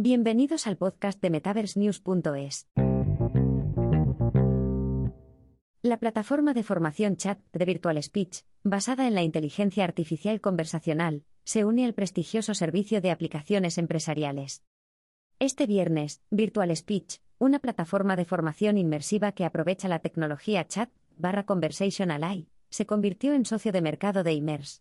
Bienvenidos al podcast de MetaverseNews.es. La plataforma de formación chat de Virtual Speech, basada en la inteligencia artificial conversacional, se une al prestigioso servicio de aplicaciones empresariales. Este viernes, Virtual Speech, una plataforma de formación inmersiva que aprovecha la tecnología chat barra Conversation AI, se convirtió en socio de mercado de Immers.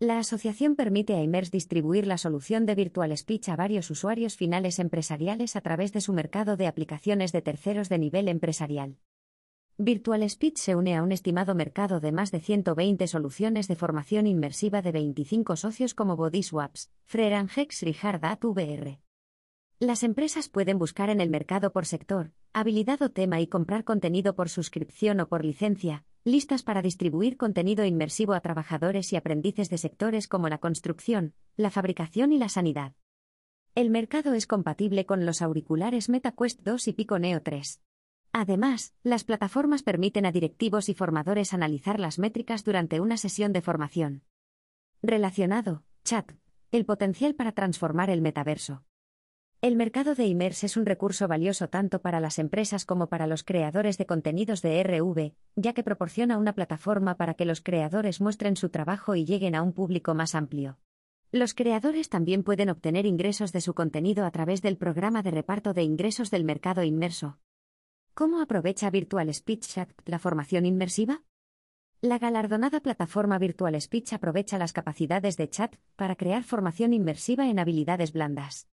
La asociación permite a Immers distribuir la solución de Virtual Speech a varios usuarios finales empresariales a través de su mercado de aplicaciones de terceros de nivel empresarial. Virtual Speech se une a un estimado mercado de más de 120 soluciones de formación inmersiva de 25 socios como Bodyswaps, Frerangex y Hardat VR. Las empresas pueden buscar en el mercado por sector, habilidad o tema y comprar contenido por suscripción o por licencia, listas para distribuir contenido inmersivo a trabajadores y aprendices de sectores como la construcción, la fabricación y la sanidad. El mercado es compatible con los auriculares MetaQuest 2 y Pico Neo 3. Además, las plataformas permiten a directivos y formadores analizar las métricas durante una sesión de formación. Relacionado, chat, el potencial para transformar el metaverso. El mercado de Immers es un recurso valioso tanto para las empresas como para los creadores de contenidos de RV, ya que proporciona una plataforma para que los creadores muestren su trabajo y lleguen a un público más amplio. Los creadores también pueden obtener ingresos de su contenido a través del programa de reparto de ingresos del mercado inmerso. ¿Cómo aprovecha Virtual Speech Chat la formación inmersiva? La galardonada plataforma Virtual Speech aprovecha las capacidades de chat para crear formación inmersiva en habilidades blandas.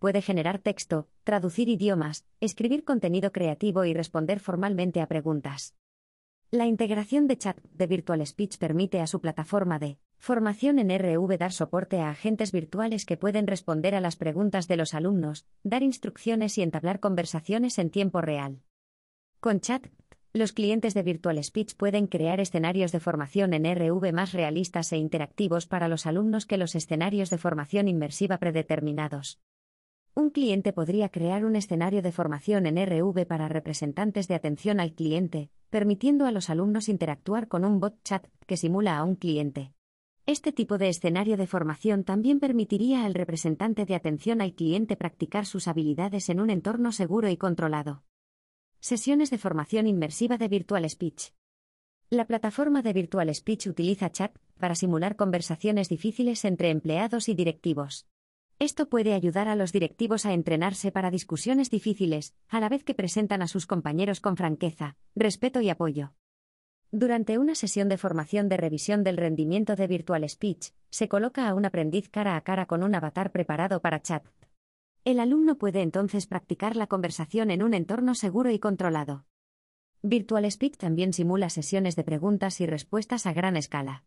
Puede generar texto, traducir idiomas, escribir contenido creativo y responder formalmente a preguntas. La integración de chat de Virtual Speech permite a su plataforma de formación en RV dar soporte a agentes virtuales que pueden responder a las preguntas de los alumnos, dar instrucciones y entablar conversaciones en tiempo real. Con chat, los clientes de Virtual Speech pueden crear escenarios de formación en RV más realistas e interactivos para los alumnos que los escenarios de formación inmersiva predeterminados. Un cliente podría crear un escenario de formación en RV para representantes de atención al cliente, permitiendo a los alumnos interactuar con un bot chat que simula a un cliente. Este tipo de escenario de formación también permitiría al representante de atención al cliente practicar sus habilidades en un entorno seguro y controlado. Sesiones de formación inmersiva de Virtual Speech. La plataforma de Virtual Speech utiliza chat para simular conversaciones difíciles entre empleados y directivos. Esto puede ayudar a los directivos a entrenarse para discusiones difíciles, a la vez que presentan a sus compañeros con franqueza, respeto y apoyo. Durante una sesión de formación de revisión del rendimiento de Virtual Speech, se coloca a un aprendiz cara a cara con un avatar preparado para chat. El alumno puede entonces practicar la conversación en un entorno seguro y controlado. Virtual Speak también simula sesiones de preguntas y respuestas a gran escala.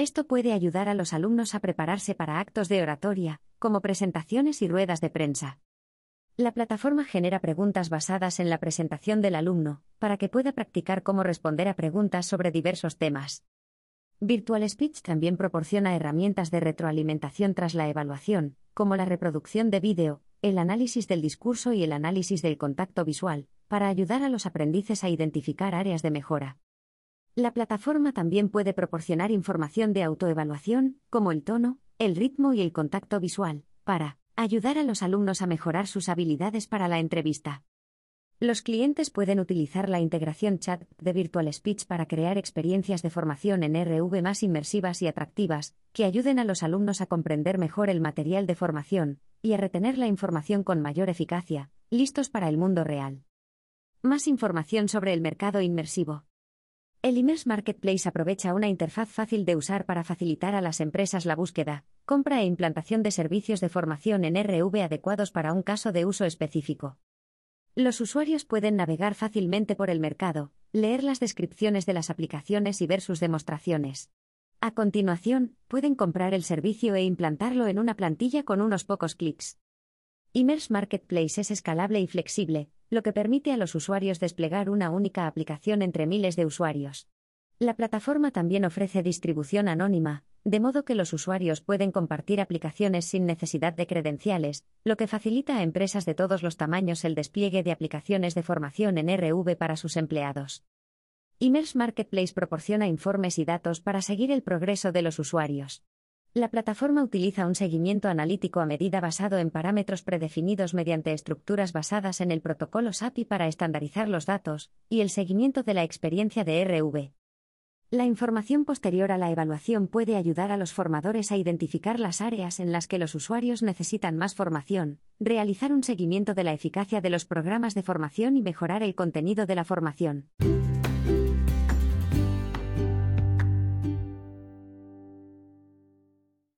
Esto puede ayudar a los alumnos a prepararse para actos de oratoria, como presentaciones y ruedas de prensa. La plataforma genera preguntas basadas en la presentación del alumno, para que pueda practicar cómo responder a preguntas sobre diversos temas. Virtual Speech también proporciona herramientas de retroalimentación tras la evaluación, como la reproducción de vídeo, el análisis del discurso y el análisis del contacto visual, para ayudar a los aprendices a identificar áreas de mejora. La plataforma también puede proporcionar información de autoevaluación, como el tono, el ritmo y el contacto visual, para ayudar a los alumnos a mejorar sus habilidades para la entrevista. Los clientes pueden utilizar la integración chat de Virtual Speech para crear experiencias de formación en RV más inmersivas y atractivas, que ayuden a los alumnos a comprender mejor el material de formación y a retener la información con mayor eficacia, listos para el mundo real. Más información sobre el mercado inmersivo. El Immers Marketplace aprovecha una interfaz fácil de usar para facilitar a las empresas la búsqueda, compra e implantación de servicios de formación en RV adecuados para un caso de uso específico. Los usuarios pueden navegar fácilmente por el mercado, leer las descripciones de las aplicaciones y ver sus demostraciones. A continuación, pueden comprar el servicio e implantarlo en una plantilla con unos pocos clics. Immers Marketplace es escalable y flexible, lo que permite a los usuarios desplegar una única aplicación entre miles de usuarios. La plataforma también ofrece distribución anónima, de modo que los usuarios pueden compartir aplicaciones sin necesidad de credenciales, lo que facilita a empresas de todos los tamaños el despliegue de aplicaciones de formación en RV para sus empleados. Immers Marketplace proporciona informes y datos para seguir el progreso de los usuarios. La plataforma utiliza un seguimiento analítico a medida basado en parámetros predefinidos mediante estructuras basadas en el protocolo SAPI para estandarizar los datos, y el seguimiento de la experiencia de RV. La información posterior a la evaluación puede ayudar a los formadores a identificar las áreas en las que los usuarios necesitan más formación, realizar un seguimiento de la eficacia de los programas de formación y mejorar el contenido de la formación.